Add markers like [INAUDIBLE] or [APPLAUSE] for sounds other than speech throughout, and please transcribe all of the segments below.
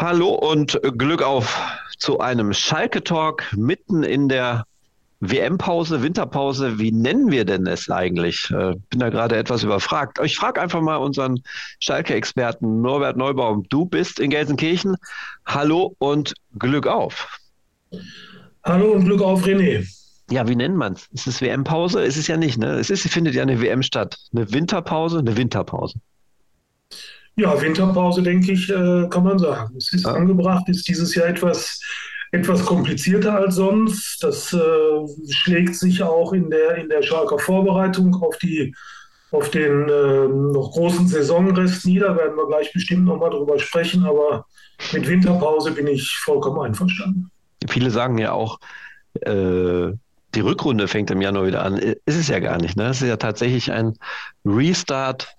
Hallo und Glück auf zu einem Schalke-Talk mitten in der WM-Pause, Winterpause. Wie nennen wir denn es eigentlich? Äh, bin da gerade etwas überfragt. Ich frage einfach mal unseren Schalke-Experten Norbert Neubaum. Du bist in Gelsenkirchen. Hallo und Glück auf. Hallo und Glück auf, René. Ja, wie nennt man es? Ist es WM-Pause? Ist es ja nicht, ne? Es ist, findet ja eine WM statt. Eine Winterpause, eine Winterpause. Ja, Winterpause, denke ich, äh, kann man sagen. Es ist angebracht, ist dieses Jahr etwas, etwas komplizierter als sonst. Das äh, schlägt sich auch in der, in der Schalker Vorbereitung auf, die, auf den äh, noch großen Saisonrest nieder. Werden wir gleich bestimmt nochmal drüber sprechen. Aber mit Winterpause bin ich vollkommen einverstanden. Viele sagen ja auch, äh, die Rückrunde fängt im Januar wieder an. Ist es ja gar nicht. Ne? Es ist ja tatsächlich ein Restart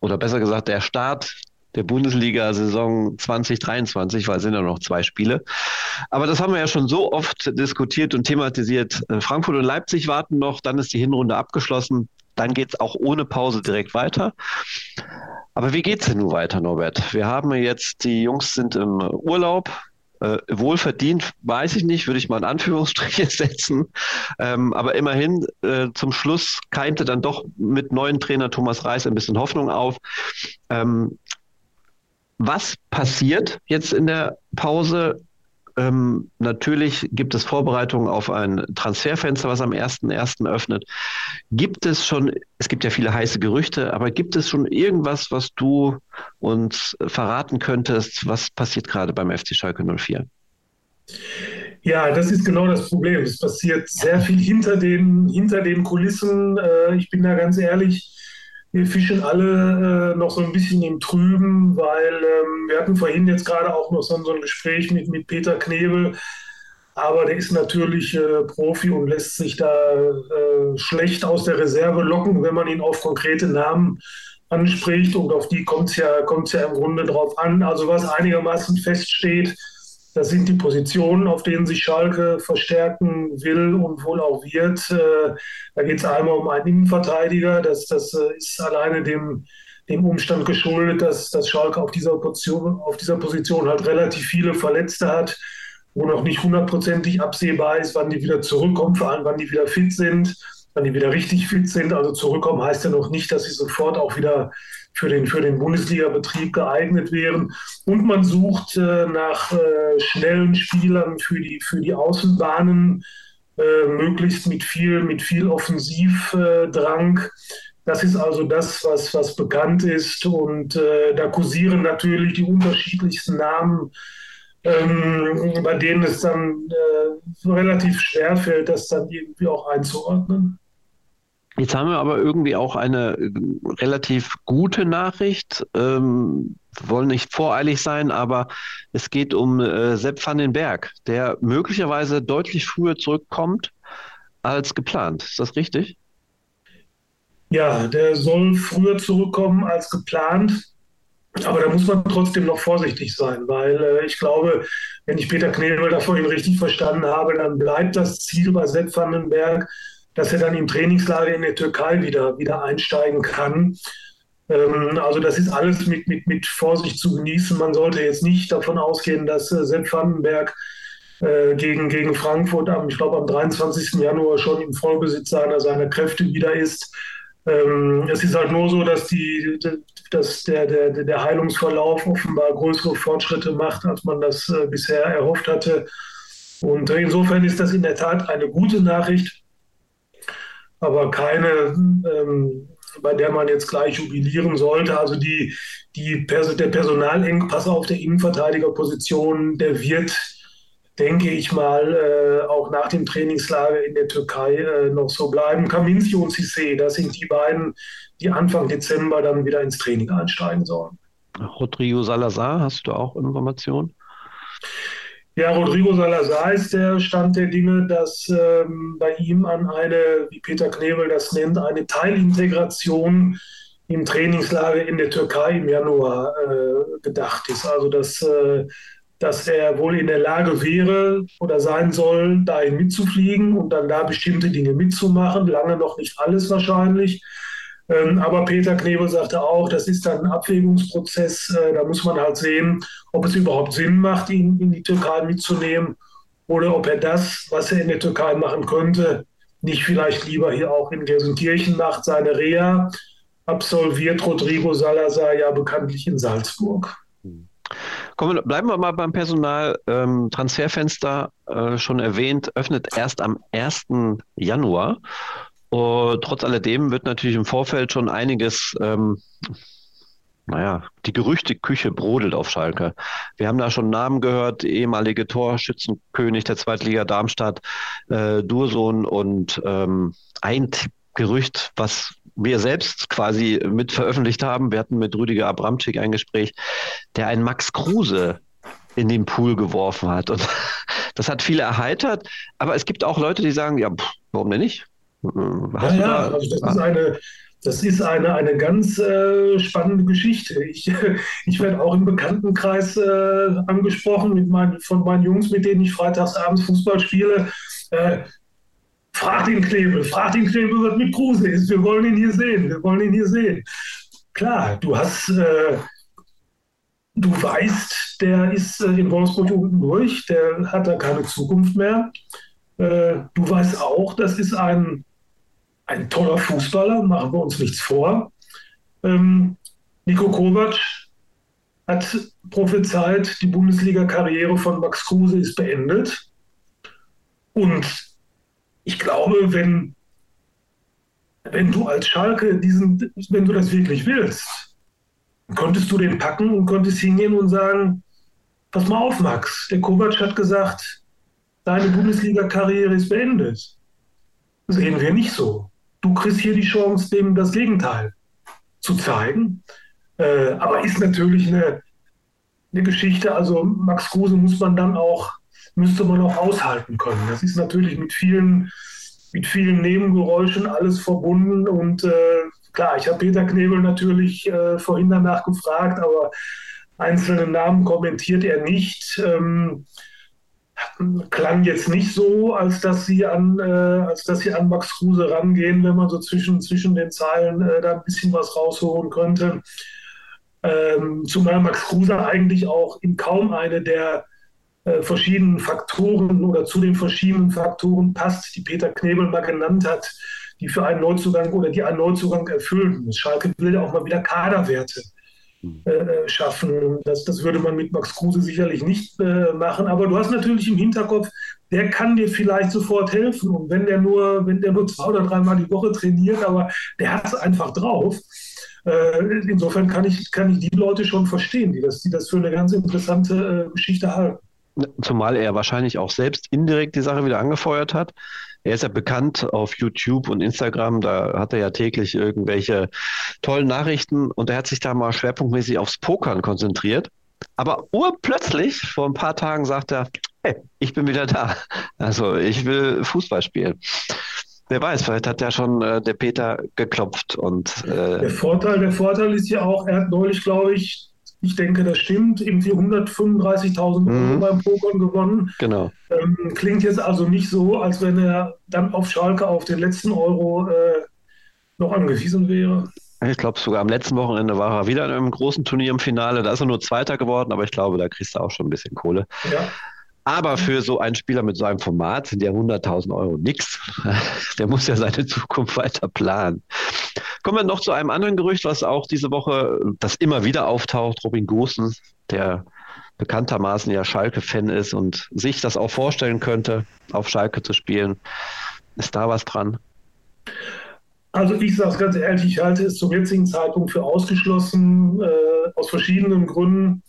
oder besser gesagt der Start der Bundesliga-Saison 2023, weil es sind ja noch zwei Spiele. Aber das haben wir ja schon so oft diskutiert und thematisiert. Äh, Frankfurt und Leipzig warten noch, dann ist die Hinrunde abgeschlossen. Dann geht es auch ohne Pause direkt weiter. Aber wie geht es denn nun weiter, Norbert? Wir haben jetzt, die Jungs sind im Urlaub, äh, wohlverdient, weiß ich nicht, würde ich mal in Anführungsstriche [LAUGHS] setzen. Ähm, aber immerhin, äh, zum Schluss keimte dann doch mit neuen Trainer Thomas Reis ein bisschen Hoffnung auf. Ähm, was passiert jetzt in der Pause? Ähm, natürlich gibt es Vorbereitungen auf ein Transferfenster, was am 1.1. öffnet. Gibt es schon, es gibt ja viele heiße Gerüchte, aber gibt es schon irgendwas, was du uns verraten könntest, was passiert gerade beim FC Schalke 04? Ja, das ist genau das Problem. Es passiert sehr viel hinter den, hinter den Kulissen. Äh, ich bin da ganz ehrlich, wir fischen alle äh, noch so ein bisschen im Trüben, weil ähm, wir hatten vorhin jetzt gerade auch noch so, so, ein Gespräch mit, mit Peter Knebel, aber der ist natürlich äh, Profi und lässt sich da äh, schlecht aus der Reserve locken, wenn man ihn auf konkrete Namen anspricht und auf die kommt es ja, ja im Grunde drauf an. Also was einigermaßen feststeht, das sind die Positionen, auf denen sich Schalke verstärken will und wohl auch wird. Äh, da geht es einmal um einen Innenverteidiger. Das, das äh, ist alleine dem, dem Umstand geschuldet, dass, dass Schalke auf dieser, Position, auf dieser Position halt relativ viele Verletzte hat, wo noch nicht hundertprozentig absehbar ist, wann die wieder zurückkommen, vor allem wann die wieder fit sind, wann die wieder richtig fit sind. Also zurückkommen heißt ja noch nicht, dass sie sofort auch wieder für den, für den Bundesliga-Betrieb geeignet wären. Und man sucht äh, nach äh, schnellen Spielern für die, für die Außenbahnen, äh, möglichst mit viel, mit viel Offensivdrang. Das ist also das, was, was bekannt ist. Und äh, da kursieren natürlich die unterschiedlichsten Namen, ähm, bei denen es dann äh, relativ schwer fällt, das dann irgendwie auch einzuordnen. Jetzt haben wir aber irgendwie auch eine äh, relativ gute Nachricht. Ähm, wollen nicht voreilig sein, aber es geht um äh, Sepp van den Berg, der möglicherweise deutlich früher zurückkommt als geplant. Ist das richtig? Ja, der soll früher zurückkommen als geplant. Aber da muss man trotzdem noch vorsichtig sein, weil äh, ich glaube, wenn ich Peter Knebel da vorhin richtig verstanden habe, dann bleibt das Ziel bei Sepp van den Berg, dass er dann im Trainingslager in der Türkei wieder, wieder einsteigen kann. Ähm, also das ist alles mit, mit, mit Vorsicht zu genießen. Man sollte jetzt nicht davon ausgehen, dass äh, Sepp Vandenberg äh, gegen, gegen Frankfurt am, ich glaube, am 23. Januar schon im Vollbesitz seiner, seiner Kräfte wieder ist. Ähm, es ist halt nur so, dass, die, dass der, der, der Heilungsverlauf offenbar größere Fortschritte macht, als man das äh, bisher erhofft hatte. Und insofern ist das in der Tat eine gute Nachricht aber keine, ähm, bei der man jetzt gleich jubilieren sollte. Also die, die Pers der Personalengpass auf der Innenverteidigerposition, der wird, denke ich mal, äh, auch nach dem Trainingslager in der Türkei äh, noch so bleiben. Kaminski und Cissé, das sind die beiden, die Anfang Dezember dann wieder ins Training einsteigen sollen. Rodrigo Salazar, hast du auch Informationen? Ja, Rodrigo Salazar ist der Stand der Dinge, dass ähm, bei ihm an eine, wie Peter Knebel das nennt, eine Teilintegration im Trainingslager in der Türkei im Januar äh, gedacht ist. Also dass, äh, dass er wohl in der Lage wäre oder sein soll, dahin mitzufliegen und dann da bestimmte Dinge mitzumachen. Lange noch nicht alles wahrscheinlich. Ähm, aber Peter Knebel sagte auch, das ist dann ein Abwägungsprozess. Äh, da muss man halt sehen, ob es überhaupt Sinn macht, ihn in die Türkei mitzunehmen oder ob er das, was er in der Türkei machen könnte, nicht vielleicht lieber hier auch in Gelsenkirchen macht, seine Reha. Absolviert Rodrigo Salazar ja bekanntlich in Salzburg. Kommen, bleiben wir mal beim Personal. Ähm, Transferfenster äh, schon erwähnt, öffnet erst am 1. Januar. Und trotz alledem wird natürlich im Vorfeld schon einiges, ähm, naja, die Gerüchteküche brodelt auf Schalke. Wir haben da schon Namen gehört, ehemalige Torschützenkönig der Zweitliga Darmstadt, äh, Dursun und ähm, ein Gerücht, was wir selbst quasi mit veröffentlicht haben. Wir hatten mit Rüdiger Abramczyk ein Gespräch, der einen Max Kruse in den Pool geworfen hat. Und [LAUGHS] das hat viele erheitert. Aber es gibt auch Leute, die sagen, ja, pff, warum denn nicht? Hast ja, ja also das ist eine, das ist eine, eine ganz äh, spannende Geschichte. Ich, [LAUGHS] ich werde auch im Bekanntenkreis äh, angesprochen mit mein, von meinen Jungs, mit denen ich freitags abends Fußball spiele. Äh, frag den Knebel, frag den Knebel, was mit Kruse ist. Wir wollen ihn hier sehen, wir wollen ihn hier sehen. Klar, du hast, äh, du weißt, der ist äh, in Wolfsburg unten durch, der hat da keine Zukunft mehr. Äh, du weißt auch, das ist ein ein toller Fußballer, machen wir uns nichts vor. Ähm, Nico Kovac hat prophezeit, die Bundesliga-Karriere von Max Kruse ist beendet. Und ich glaube, wenn, wenn du als Schalke diesen, wenn du das wirklich willst, konntest du den packen und konntest hingehen und sagen, pass mal auf, Max, der Kovac hat gesagt, deine Bundesliga-Karriere ist beendet. Sehen wir nicht so du kriegst hier die Chance, dem das Gegenteil zu zeigen. Äh, aber ist natürlich eine, eine Geschichte, also Max Kruse muss man dann auch, müsste man auch aushalten können. Das ist natürlich mit vielen, mit vielen Nebengeräuschen alles verbunden und äh, klar, ich habe Peter Knebel natürlich äh, vorhin danach gefragt, aber einzelne Namen kommentiert er nicht. Ähm, klang jetzt nicht so, als dass sie an, äh, als dass sie an Max Kruse rangehen, wenn man so zwischen, zwischen den Zeilen äh, da ein bisschen was rausholen könnte. Ähm, zumal Max Kruse eigentlich auch in kaum eine der äh, verschiedenen Faktoren oder zu den verschiedenen Faktoren passt, die Peter Knebel mal genannt hat, die für einen Neuzugang oder die einen Neuzugang erfüllen. Schalke will ja auch mal wieder Kaderwerte äh, schaffen. Das, das würde man mit Max Kruse sicherlich nicht äh, machen. Aber du hast natürlich im Hinterkopf, der kann dir vielleicht sofort helfen. Und wenn der nur, wenn der nur zwei oder dreimal die Woche trainiert, aber der hat es einfach drauf. Äh, insofern kann ich, kann ich die Leute schon verstehen, die das, die das für eine ganz interessante äh, Geschichte halten. Zumal er wahrscheinlich auch selbst indirekt die Sache wieder angefeuert hat. Er ist ja bekannt auf YouTube und Instagram, da hat er ja täglich irgendwelche tollen Nachrichten und er hat sich da mal schwerpunktmäßig aufs Pokern konzentriert. Aber urplötzlich, vor ein paar Tagen, sagt er, hey, ich bin wieder da. Also ich will Fußball spielen. Wer weiß, vielleicht hat ja schon äh, der Peter geklopft und äh der Vorteil, der Vorteil ist ja auch, er hat neulich, glaube ich, ich denke, das stimmt. Irgendwie 135.000 Euro mhm. beim Pokern gewonnen. Genau. Ähm, klingt jetzt also nicht so, als wenn er dann auf Schalke auf den letzten Euro äh, noch angewiesen wäre. Ich glaube, sogar am letzten Wochenende war er wieder in einem großen Turnier im Finale. Da ist er nur Zweiter geworden, aber ich glaube, da kriegst du auch schon ein bisschen Kohle. Ja. Aber für so einen Spieler mit so einem Format sind ja 100.000 Euro nichts. [LAUGHS] Der muss ja seine Zukunft weiter planen. Kommen wir noch zu einem anderen Gerücht, was auch diese Woche, das immer wieder auftaucht. Robin Gosens, der bekanntermaßen ja Schalke-Fan ist und sich das auch vorstellen könnte, auf Schalke zu spielen. Ist da was dran? Also ich sage es ganz ehrlich, ich halte es zum jetzigen Zeitpunkt für ausgeschlossen, äh, aus verschiedenen Gründen.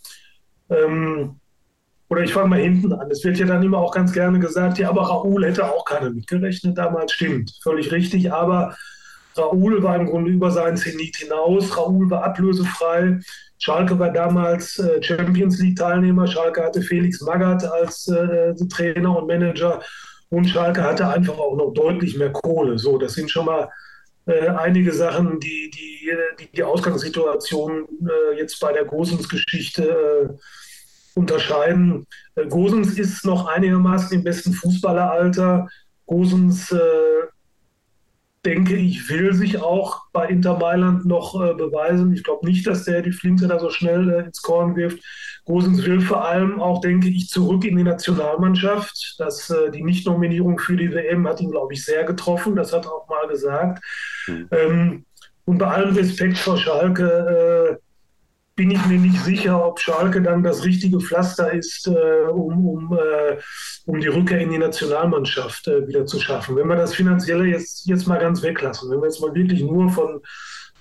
Ähm, oder ich fange mal hinten an. Es wird ja dann immer auch ganz gerne gesagt, ja, aber Raoul hätte auch keiner mitgerechnet damals. Stimmt, völlig richtig. Aber Raoul war im Grunde über seinen Zenit hinaus. Raoul war ablösefrei. Schalke war damals äh, Champions League-Teilnehmer. Schalke hatte Felix Magath als äh, Trainer und Manager. Und Schalke hatte einfach auch noch deutlich mehr Kohle. So, das sind schon mal äh, einige Sachen, die die, die, die Ausgangssituation äh, jetzt bei der Gosens-Geschichte äh, unterscheiden. Äh, Gosens ist noch einigermaßen im besten Fußballeralter. Gosens äh, denke ich, will sich auch bei Inter Mailand noch äh, beweisen. Ich glaube nicht, dass der die Flinte da so schnell äh, ins Korn wirft. Gosens will vor allem auch, denke ich, zurück in die Nationalmannschaft. Das, äh, die Nichtnominierung für die WM hat ihn, glaube ich, sehr getroffen. Das hat er auch mal gesagt. Mhm. Ähm, und bei allem Respekt vor Schalke äh, bin ich mir nicht sicher, ob Schalke dann das richtige Pflaster ist, äh, um, um, äh, um die Rückkehr in die Nationalmannschaft äh, wieder zu schaffen. Wenn wir das Finanzielle jetzt, jetzt mal ganz weglassen, wenn wir jetzt mal wirklich nur von,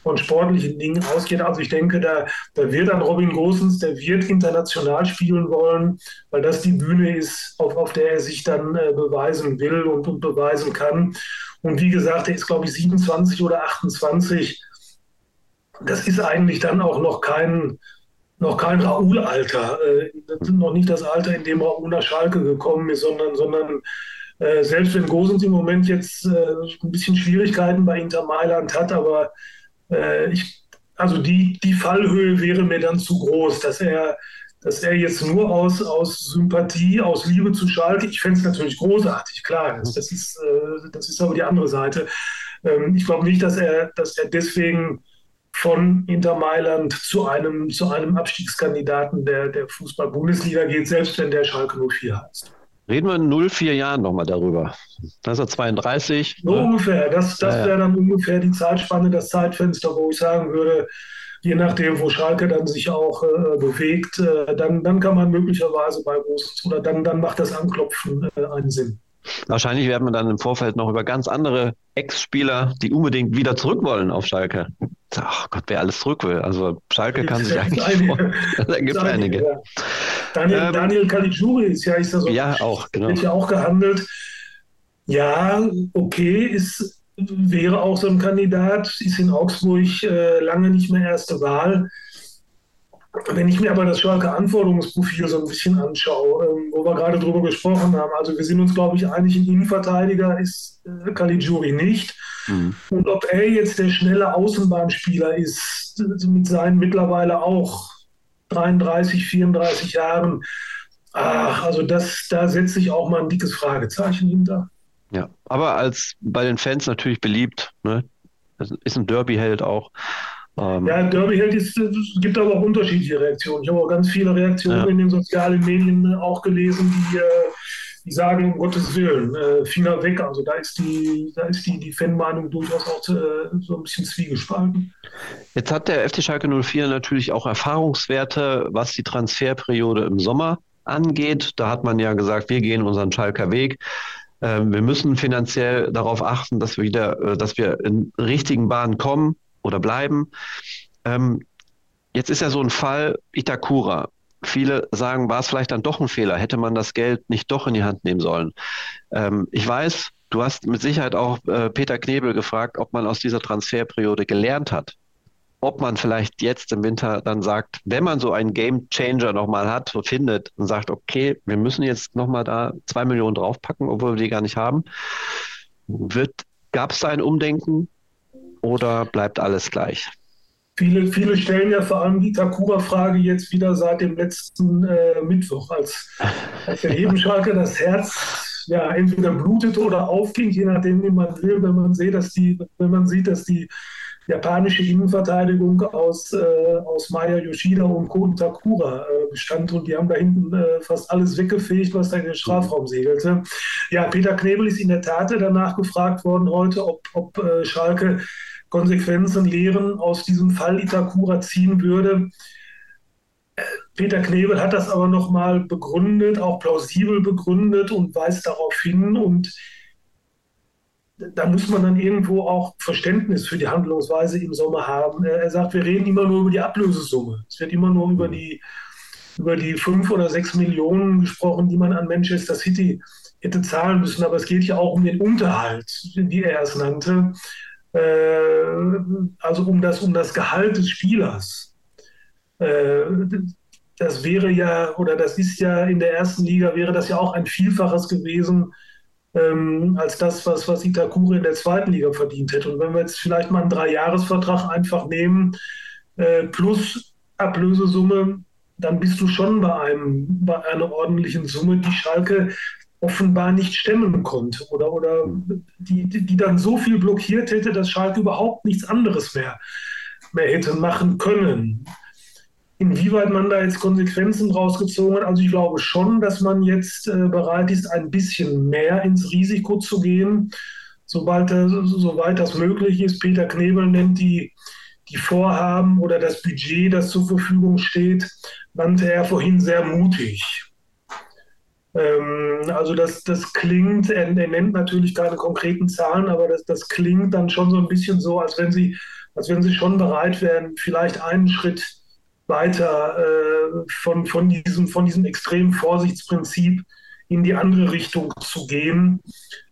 von sportlichen Dingen ausgehen, also ich denke, da, da wird dann Robin Gosens, der wird international spielen wollen, weil das die Bühne ist, auf, auf der er sich dann äh, beweisen will und, und beweisen kann. Und wie gesagt, er ist, glaube ich, 27 oder 28 das ist eigentlich dann auch noch kein, noch kein Raoul-Alter. Äh, das ist noch nicht das Alter, in dem Raoul nach Schalke gekommen ist, sondern, sondern äh, selbst wenn Gosens im Moment jetzt äh, ein bisschen Schwierigkeiten bei Inter Mailand hat, aber ich, also die, die Fallhöhe wäre mir dann zu groß, dass er, dass er jetzt nur aus, aus Sympathie, aus Liebe zu Schalke, ich fände es natürlich großartig, klar, das, das, ist, das ist aber die andere Seite. Ähm, ich glaube nicht, dass er, dass er deswegen von Inter Mailand zu einem, zu einem Abstiegskandidaten der, der Fußball-Bundesliga geht, selbst wenn der Schalke 04 heißt. Reden wir in 04 Jahren nochmal darüber. 1932. So ne? ungefähr. Das, das ja, wäre dann ungefähr die Zeitspanne, das Zeitfenster, wo ich sagen würde, je nachdem, wo Schalke dann sich auch äh, bewegt, äh, dann, dann kann man möglicherweise bei Groß oder dann, dann macht das Anklopfen äh, einen Sinn. Wahrscheinlich werden wir dann im Vorfeld noch über ganz andere Ex-Spieler, die unbedingt wieder zurück wollen auf Schalke. Ach Gott, wer alles zurück will. Also Schalke kann sich [LAUGHS] eigentlich einige. [LAUGHS] da gibt es einige. Ja. Daniel, ähm, Daniel Caligiuri ist ja, ist ja so. Ja, auch, genau. Wird ja auch gehandelt. Ja, okay, ist, wäre auch so ein Kandidat, ist in Augsburg äh, lange nicht mehr erste Wahl. Wenn ich mir aber das Schalke Anforderungsprofil so ein bisschen anschaue, ähm, wo wir gerade drüber gesprochen haben, also wir sind uns, glaube ich, einig, ein Innenverteidiger ist äh, Caligiuri nicht. Mhm. Und ob er jetzt der schnelle Außenbahnspieler ist, mit seinen mittlerweile auch 33, 34 Jahren, ach, also das, da setze ich auch mal ein dickes Fragezeichen hinter. Ja, aber als bei den Fans natürlich beliebt, ne? Ist ein Derby-Held auch. Ähm, ja, Derby-Held ist, es gibt aber auch unterschiedliche Reaktionen. Ich habe auch ganz viele Reaktionen ja. in den sozialen Medien auch gelesen, die, äh, die sagen, um Gottes Willen, äh, Finger weg. Also da ist die, da ist die, die Fanmeinung durchaus auch äh, so ein bisschen zwiegespalten. Jetzt hat der FC Schalke 04 natürlich auch Erfahrungswerte, was die Transferperiode im Sommer angeht. Da hat man ja gesagt, wir gehen unseren Schalker Weg. Ähm, wir müssen finanziell darauf achten, dass wir wieder, äh, dass wir in richtigen Bahnen kommen oder bleiben. Ähm, jetzt ist ja so ein Fall Itakura. Viele sagen, war es vielleicht dann doch ein Fehler? Hätte man das Geld nicht doch in die Hand nehmen sollen? Ähm, ich weiß, du hast mit Sicherheit auch äh, Peter Knebel gefragt, ob man aus dieser Transferperiode gelernt hat. Ob man vielleicht jetzt im Winter dann sagt, wenn man so einen Game Changer nochmal hat, so findet und sagt, okay, wir müssen jetzt nochmal da zwei Millionen draufpacken, obwohl wir die gar nicht haben. gab es da ein Umdenken? Oder bleibt alles gleich? Viele, viele stellen ja vor allem die Takura-Frage jetzt wieder seit dem letzten äh, Mittwoch, als, als der Hebenschalke das Herz ja entweder blutete oder aufging, je nachdem, wie man will, wenn man sieht, dass die, wenn man sieht, dass die japanische Innenverteidigung aus, äh, aus Maya Yoshida und Koten Takura äh, bestand und die haben da hinten äh, fast alles weggefegt, was da in den Strafraum segelte. Ja, Peter Knebel ist in der Tat danach gefragt worden heute, ob, ob äh, Schalke Konsequenzen, Lehren aus diesem Fall Itakura ziehen würde. Peter Knebel hat das aber nochmal begründet, auch plausibel begründet und weist darauf hin. Und da muss man dann irgendwo auch Verständnis für die Handlungsweise im Sommer haben. Er sagt, wir reden immer nur über die Ablösesumme. Es wird immer nur über die, über die fünf oder sechs Millionen gesprochen, die man an Manchester City hätte zahlen müssen. Aber es geht ja auch um den Unterhalt, wie er es nannte. Äh, also um das, um das Gehalt des Spielers. Äh, das wäre ja, oder das ist ja in der ersten Liga, wäre das ja auch ein Vielfaches gewesen ähm, als das, was, was Itakure in der zweiten Liga verdient hätte. Und wenn wir jetzt vielleicht mal einen Dreijahresvertrag einfach nehmen, äh, plus Ablösesumme, dann bist du schon bei, einem, bei einer ordentlichen Summe, die Schalke offenbar nicht stemmen konnte oder, oder die, die dann so viel blockiert hätte, dass Schalke überhaupt nichts anderes mehr, mehr hätte machen können. Inwieweit man da jetzt Konsequenzen rausgezogen hat, also ich glaube schon, dass man jetzt äh, bereit ist, ein bisschen mehr ins Risiko zu gehen, sobald, soweit das möglich ist. Peter Knebel nennt die, die Vorhaben oder das Budget, das zur Verfügung steht, nannte er vorhin sehr mutig. Ähm, also das, das klingt, er, er, nennt natürlich keine konkreten Zahlen, aber das, das klingt dann schon so ein bisschen so, als wenn sie, als wenn sie schon bereit wären, vielleicht einen Schritt weiter äh, von, von, diesem, von diesem extremen Vorsichtsprinzip in die andere Richtung zu gehen,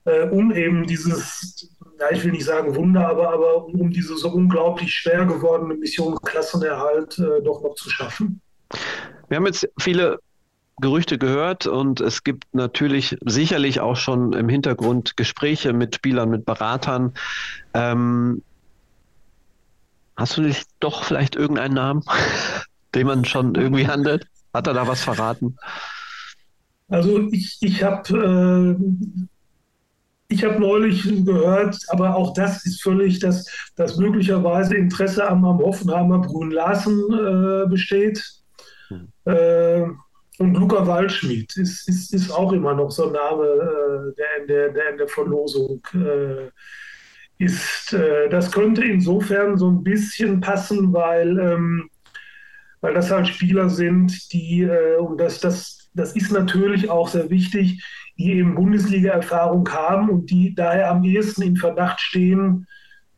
äh, um eben dieses, ja, ich will nicht sagen Wunder, aber, aber um diese so unglaublich schwer gewordene Mission Klassenerhalt äh, doch noch zu schaffen. Wir haben jetzt viele Gerüchte gehört und es gibt natürlich sicherlich auch schon im Hintergrund Gespräche mit Spielern, mit Beratern. Ähm, hast du nicht doch vielleicht irgendeinen Namen, [LAUGHS] den man schon irgendwie handelt? Hat er da was verraten? Also ich, ich habe äh, ich habe neulich gehört, aber auch das ist völlig, dass, dass möglicherweise Interesse am, am Hoffenheimer Brun Larsen äh, besteht. Hm. Äh, und Luca Waldschmidt ist, ist, ist auch immer noch so ein Name, äh, der, in der, der in der Verlosung äh, ist. Äh, das könnte insofern so ein bisschen passen, weil, ähm, weil das halt Spieler sind, die, äh, und das, das, das ist natürlich auch sehr wichtig, die eben Bundesliga-Erfahrung haben und die daher am ehesten in Verdacht stehen,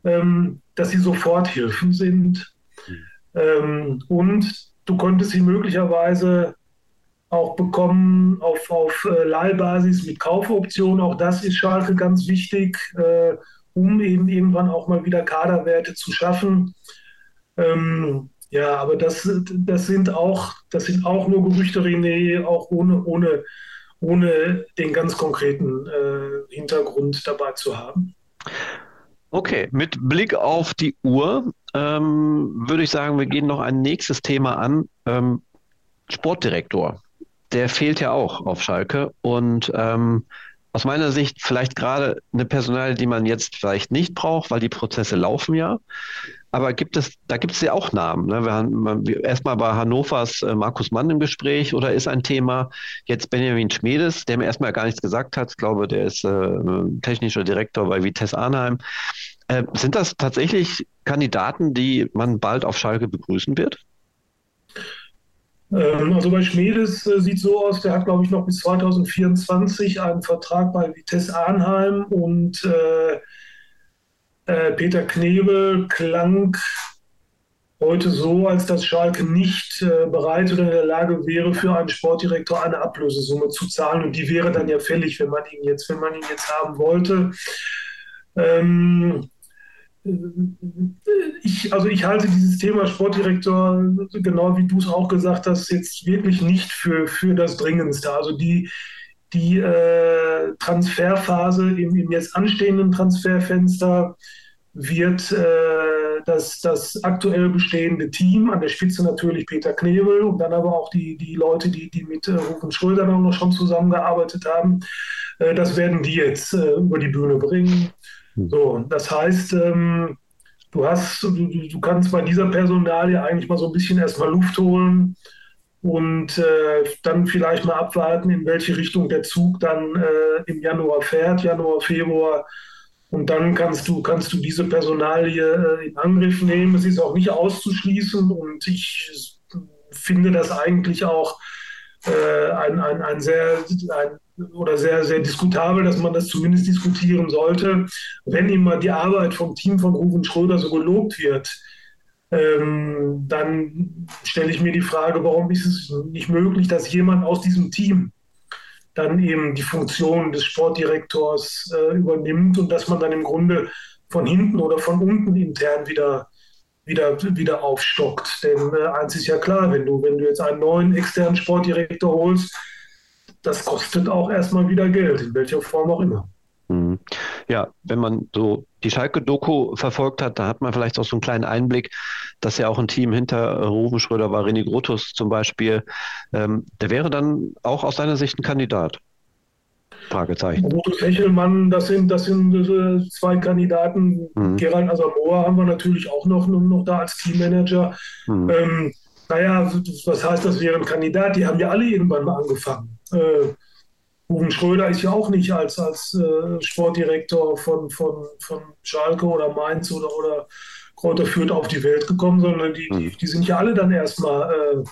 ähm, dass sie Soforthilfen sind. Mhm. Ähm, und du könntest sie möglicherweise auch bekommen auf, auf äh, Leihbasis mit Kaufoptionen. Auch das ist Schalke ganz wichtig, äh, um eben irgendwann auch mal wieder Kaderwerte zu schaffen. Ähm, ja, aber das, das, sind auch, das sind auch nur Gerüchte, René, auch ohne, ohne, ohne den ganz konkreten äh, Hintergrund dabei zu haben. Okay, mit Blick auf die Uhr ähm, würde ich sagen, wir gehen noch ein nächstes Thema an. Ähm, Sportdirektor der fehlt ja auch auf Schalke. Und ähm, aus meiner Sicht vielleicht gerade eine Personal, die man jetzt vielleicht nicht braucht, weil die Prozesse laufen ja. Aber gibt es, da gibt es ja auch Namen. Ne? Wir haben erstmal bei Hannovers äh, Markus Mann im Gespräch oder ist ein Thema jetzt Benjamin Schmedes, der mir erstmal gar nichts gesagt hat. Ich glaube, der ist äh, technischer Direktor bei Vitesse Arnheim. Äh, sind das tatsächlich Kandidaten, die man bald auf Schalke begrüßen wird? Ähm, also bei Schmedes äh, sieht so aus, der hat, glaube ich, noch bis 2024 einen Vertrag bei Vitesse Arnheim und äh, äh, Peter Knebel klang heute so, als dass Schalke nicht äh, bereit oder in der Lage wäre, für einen Sportdirektor eine Ablösesumme zu zahlen. Und die wäre dann ja fällig, wenn man ihn jetzt, wenn man ihn jetzt haben wollte. Ähm, ich, also ich halte dieses Thema Sportdirektor, genau wie du es auch gesagt hast, jetzt wirklich nicht für, für das Dringendste. Also die, die äh, Transferphase im, im, jetzt anstehenden Transferfenster wird äh, das, das aktuell bestehende Team, an der Spitze natürlich Peter Knebel und dann aber auch die, die Leute, die, die mit äh, Rufen Schröder noch schon zusammengearbeitet haben, äh, das werden die jetzt äh, über die Bühne bringen. Hm. So, das heißt, ähm, du hast, du, du, kannst bei dieser Personalie eigentlich mal so ein bisschen erstmal Luft holen und äh, dann vielleicht mal abwarten, in welche Richtung der Zug dann äh, im Januar fährt, Januar, Februar. Und dann kannst du, kannst du diese Personalie äh, in Angriff nehmen. Es ist auch nicht auszuschließen und ich finde das eigentlich auch äh, ein, ein, ein sehr ein oder sehr, sehr diskutabel, dass man das zumindest diskutieren sollte, wenn immer die Arbeit vom Team von Rufen Schröder so gelobt wird. Ähm, dann stelle ich mir die Frage, warum ist es nicht möglich, dass jemand aus diesem Team dann eben die Funktion des Sportdirektors äh, übernimmt und dass man dann im Grunde von hinten oder von unten intern wieder, wieder, wieder aufstockt. Denn äh, eins ist ja klar, wenn du, wenn du jetzt einen neuen externen Sportdirektor holst, das kostet auch erstmal wieder Geld, in welcher Form auch immer. Mhm. Ja, wenn man so die Schalke-Doku verfolgt hat, da hat man vielleicht auch so einen kleinen Einblick, dass ja auch ein Team hinter Ruben Schröder war, René Grotus zum Beispiel. Ähm, der wäre dann auch aus seiner Sicht ein Kandidat. Fragezeichen. Brutus Hechelmann, das sind, das sind äh, zwei Kandidaten. Mhm. Gerald Asamoah haben wir natürlich auch noch, noch da als Teammanager. Mhm. Ähm, naja, was heißt das wäre ein Kandidat? Die haben ja alle irgendwann mal angefangen. Äh, Ruben Schröder ist ja auch nicht als, als äh, Sportdirektor von, von, von Schalke oder Mainz oder, oder Kräuter Fürth auf die Welt gekommen, sondern die, die, mhm. die sind ja alle dann erstmal,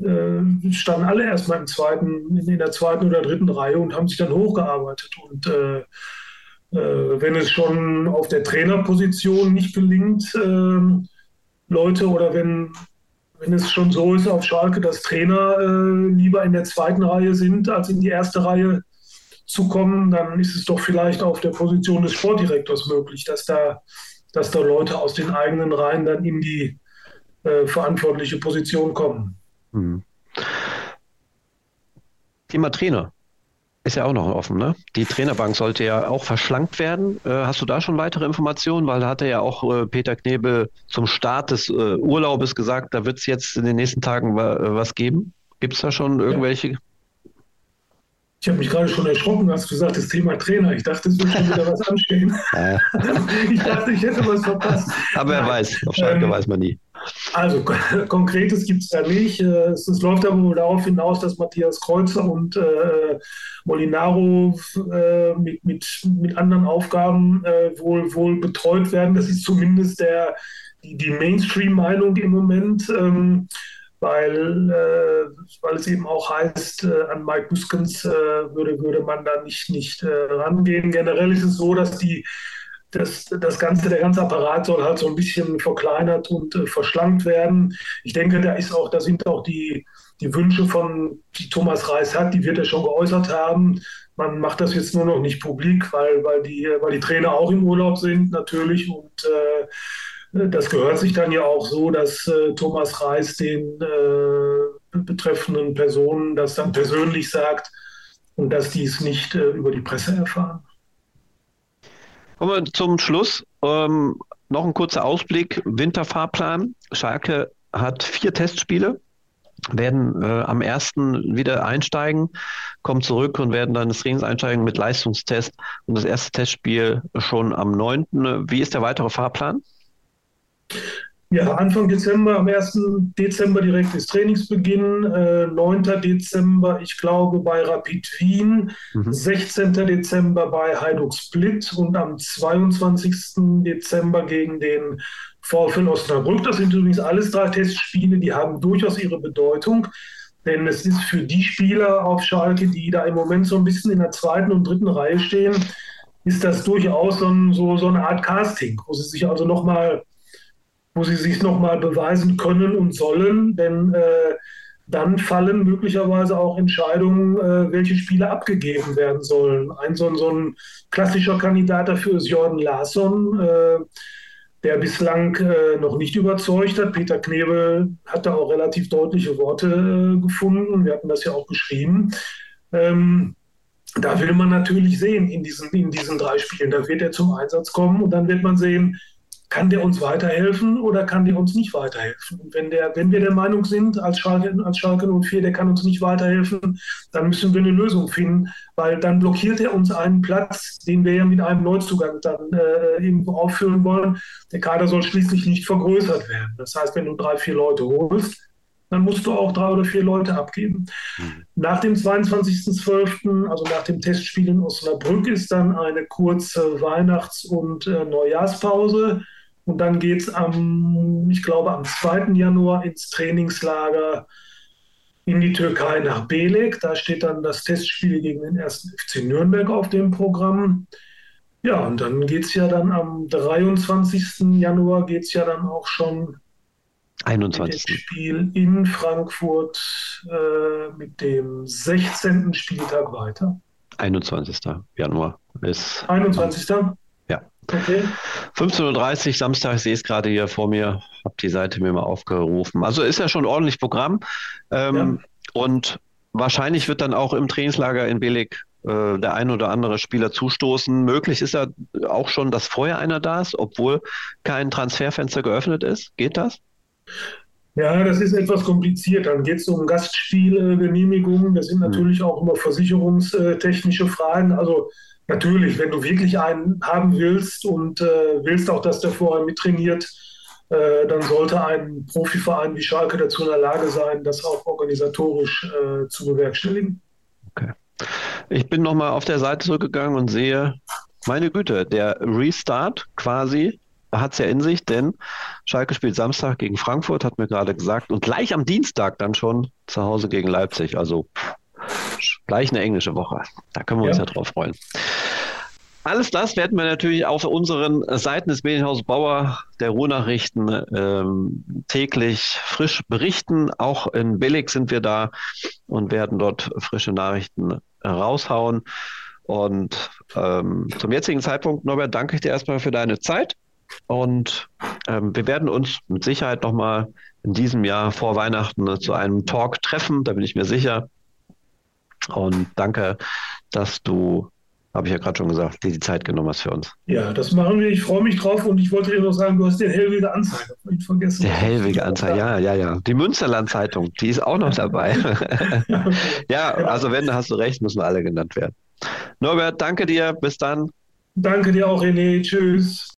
äh, äh, standen alle erstmal im zweiten, in der zweiten oder dritten Reihe und haben sich dann hochgearbeitet. Und äh, äh wenn es schon auf der Trainerposition nicht gelingt, Leute oder wenn, wenn es schon so ist auf Schalke, dass Trainer äh, lieber in der zweiten Reihe sind, als in die erste Reihe zu kommen, dann ist es doch vielleicht auf der Position des Sportdirektors möglich, dass da, dass da Leute aus den eigenen Reihen dann in die äh, verantwortliche Position kommen. Mhm. Thema Trainer ist ja auch noch offen, ne? Die Trainerbank sollte ja auch verschlankt werden. Äh, hast du da schon weitere Informationen? Weil da hatte ja auch äh, Peter Knebel zum Start des äh, Urlaubes gesagt, da wird es jetzt in den nächsten Tagen wa was geben. Gibt es da schon irgendwelche? Ja. Ich habe mich gerade schon erschrocken, als du gesagt das Thema Trainer. Ich dachte, es wird schon wieder was anstehen. [LAUGHS] [LAUGHS] ich dachte, ich hätte was verpasst. Aber wer weiß, auf Schalke ähm, weiß man nie. Also [LAUGHS] Konkretes gibt es da nicht. Äh, es, es, läuft aber wohl darauf hinaus, dass Matthias Kreuzer und äh, Molinaro äh, mit, mit, mit anderen Aufgaben äh, wohl, wohl betreut werden. Das ist zumindest der, die, die Mainstream-Meinung im Moment. Ähm, weil, äh, weil es eben auch heißt, äh, an Mike Buskens äh, würde, würde man da nicht, nicht rangehen. Generell ist es so, dass die das, das ganze, der ganze Apparat soll halt so ein bisschen verkleinert und äh, verschlankt werden. Ich denke, da ist auch, da sind auch die, die Wünsche von, die Thomas Reis hat, die wird er schon geäußert haben. Man macht das jetzt nur noch nicht publik, weil, weil, die, weil die Trainer auch im Urlaub sind natürlich. Und äh, das gehört sich dann ja auch so, dass äh, Thomas Reis den äh, betreffenden Personen das dann persönlich sagt und dass die es nicht äh, über die Presse erfahren. Kommen wir zum Schluss. Ähm, noch ein kurzer Ausblick. Winterfahrplan. Schalke hat vier Testspiele, werden äh, am ersten wieder einsteigen, kommen zurück und werden dann das Trainings einsteigen mit Leistungstest und das erste Testspiel schon am 9. Wie ist der weitere Fahrplan? Ja, Anfang Dezember, am 1. Dezember direkt ist Trainingsbeginn, äh, 9. Dezember, ich glaube, bei Rapid Wien, mhm. 16. Dezember bei Hajduk Split und am 22. Dezember gegen den VfL Osnabrück. Das sind übrigens alles drei Testspiele, die haben durchaus ihre Bedeutung, denn es ist für die Spieler auf Schalke, die da im Moment so ein bisschen in der zweiten und dritten Reihe stehen, ist das durchaus so, so, so eine Art Casting, wo sie sich also nochmal wo sie sich nochmal beweisen können und sollen, denn äh, dann fallen möglicherweise auch Entscheidungen, äh, welche Spiele abgegeben werden sollen. Ein so, so, ein klassischer Kandidat dafür ist Jordan Larsson, äh, der bislang äh, noch nicht überzeugt hat. Peter Knebel hat da auch relativ deutliche Worte äh, gefunden. Wir hatten das ja auch geschrieben. Ähm, da will man natürlich sehen in diesen, in diesen drei Spielen. Da wird er zum Einsatz kommen und dann wird man sehen, kann der uns weiterhelfen oder kann der uns nicht weiterhelfen? Und wenn, der, wenn wir der Meinung sind, als Schalke, als Schalke 04, der kann uns nicht weiterhelfen, dann müssen wir eine Lösung finden, weil dann blockiert er uns einen Platz, den wir ja mit einem Neuzugang dann äh, irgendwo aufführen wollen. Der Kader soll schließlich nicht vergrößert werden. Das heißt, wenn du drei, vier Leute holst, dann musst du auch drei oder vier Leute abgeben. Mhm. Nach dem 22.12., also nach dem Testspiel in Osnabrück, ist dann eine kurze Weihnachts- und äh, Neujahrspause. Und dann geht es am, ich glaube, am 2. Januar ins Trainingslager in die Türkei nach Belek. Da steht dann das Testspiel gegen den 1. FC Nürnberg auf dem Programm. Ja, und dann geht es ja dann am 23. Januar geht es ja dann auch schon 21. Spiel in Frankfurt äh, mit dem 16. Spieltag weiter. 21. Januar ist. 21. Okay. 15.30 Uhr Samstag, ich sehe es gerade hier vor mir, habe die Seite mir mal aufgerufen. Also ist ja schon ordentlich Programm. Ähm, ja. Und wahrscheinlich wird dann auch im Trainingslager in Belek äh, der ein oder andere Spieler zustoßen. Möglich ist ja auch schon, dass vorher einer da ist, obwohl kein Transferfenster geöffnet ist. Geht das? Ja, das ist etwas kompliziert. Dann geht es um Gastspielgenehmigungen. Das sind hm. natürlich auch immer versicherungstechnische Fragen. Also natürlich, wenn du wirklich einen haben willst und äh, willst auch, dass der vorher mittrainiert, äh, dann sollte ein Profiverein wie Schalke dazu in der Lage sein, das auch organisatorisch äh, zu bewerkstelligen. Okay. Ich bin nochmal auf der Seite zurückgegangen und sehe, meine Güte, der Restart quasi hat es ja in sich, denn Schalke spielt Samstag gegen Frankfurt, hat mir gerade gesagt, und gleich am Dienstag dann schon zu Hause gegen Leipzig. Also gleich eine englische Woche. Da können wir ja. uns ja drauf freuen. Alles das werden wir natürlich auf unseren Seiten des Medienhauses Bauer der Ruhrnachrichten ähm, täglich frisch berichten. Auch in Billig sind wir da und werden dort frische Nachrichten raushauen. Und ähm, zum jetzigen Zeitpunkt, Norbert, danke ich dir erstmal für deine Zeit. Und ähm, wir werden uns mit Sicherheit nochmal in diesem Jahr vor Weihnachten zu einem Talk treffen, da bin ich mir sicher. Und danke, dass du, habe ich ja gerade schon gesagt, dir die Zeit genommen hast für uns. Ja, das machen wir. Ich freue mich drauf und ich wollte dir noch sagen, du hast den Hellwege Anzeiger vergessen. Der Hellwege Anzeiger, ja, ja, ja. Die Münsterland Zeitung, die ist auch noch dabei. [LAUGHS] [LAUGHS] ja, also wenn, hast du recht, müssen alle genannt werden. Norbert, danke dir. Bis dann. Danke dir auch, René. Tschüss.